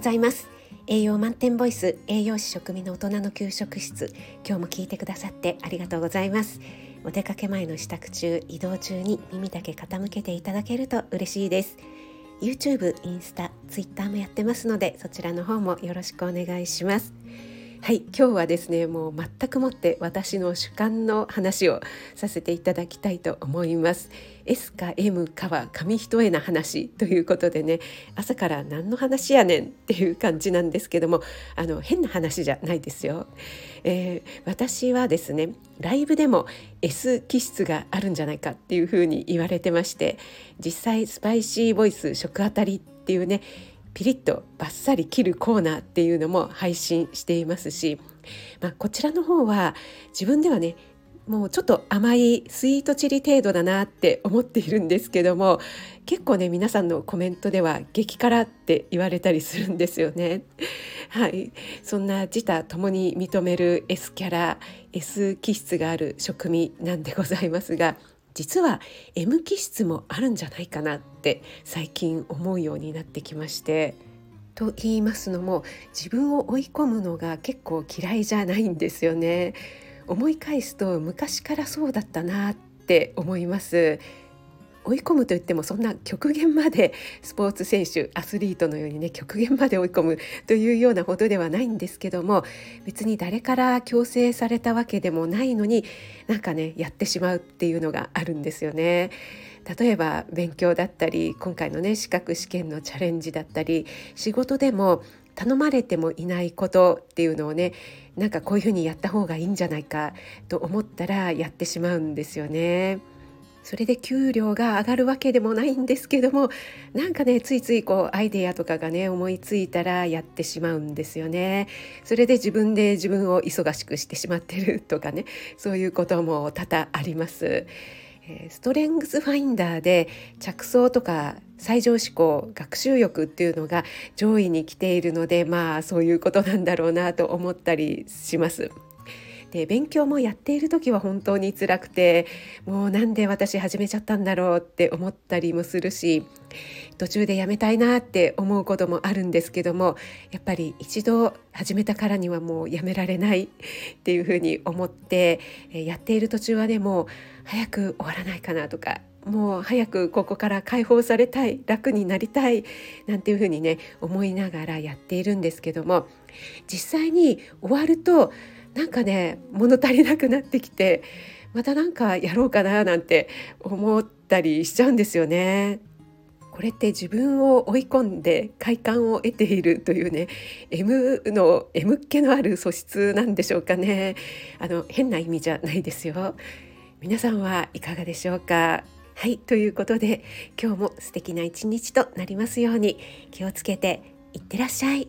ございます。栄養満点ボイス栄養士食味の大人の給食室。今日も聞いてくださってありがとうございます。お出かけ前の支度中移動中に耳だけ傾けていただけると嬉しいです。YouTube、インスタ、Twitter もやってますのでそちらの方もよろしくお願いします。はい今日はですねもう全くもって私の主観の話をさせていただきたいと思います。S か M かは紙一重な話ということでね朝から何の話やねんっていう感じなんですけどもあの変な話じゃないですよ、えー、私はですねライブでも S 気質があるんじゃないかっていうふうに言われてまして実際スパイシーボイス食あたりっていうねピリッとバッサリ切るコーナーっていうのも配信していますし、まあ、こちらの方は自分ではねもうちょっと甘いスイートチリ程度だなって思っているんですけども結構ね皆さんのコメントでは激辛って言われたりするんですよね。はい、そんな自他ともに認める S キャラ S 気質がある食味なんでございますが実は M 気質もあるんじゃないかなって最近思うようになってきまして。と言いますのも自分を追い込むのが結構嫌いじゃないんですよね。思い返すと昔からそうだったなって思います。追い込むといってもそんな極限まで スポーツ選手アスリートのようにね極限まで追い込むというようなほどではないんですけども別に誰から強制されたわけでもないのになんかねやってしまうっていうのがあるんですよね。例えば勉強だったり今回のね資格試験のチャレンジだったり仕事でも頼まれてもいないことっていうのをねなんかこういうふうにやった方がいいんじゃないかと思ったらやってしまうんですよね。それで給料が上がるわけでもないんですけどもなんかねついついこうアイデアとかがね思いついたらやってしまうんですよね。それで自分で自分を忙しくしてしまってるとかねそういうことも多々あります。ストレングスファインダーで着想とか最上志向学習欲っていうのが上位に来ているのでまあそういうことなんだろうなと思ったりします。で勉強もやっている時は本当に辛くてもうなんで私始めちゃったんだろうって思ったりもするし途中でやめたいなって思うこともあるんですけどもやっぱり一度始めたからにはもうやめられないっていうふうに思ってやっている途中はねも早く終わらないかなとかもう早くここから解放されたい楽になりたいなんていうふうにね思いながらやっているんですけども実際に終わるとなんかね物足りなくなってきてまたなんかやろうかななんて思ったりしちゃうんですよね。これって自分を追い込んで快感を得ているというね M の M っ気のある素質なんでしょうかねあの変な意味じゃないですよ皆さんはいかがでしょうかはいということで今日も素敵な一日となりますように気をつけていってらっしゃい。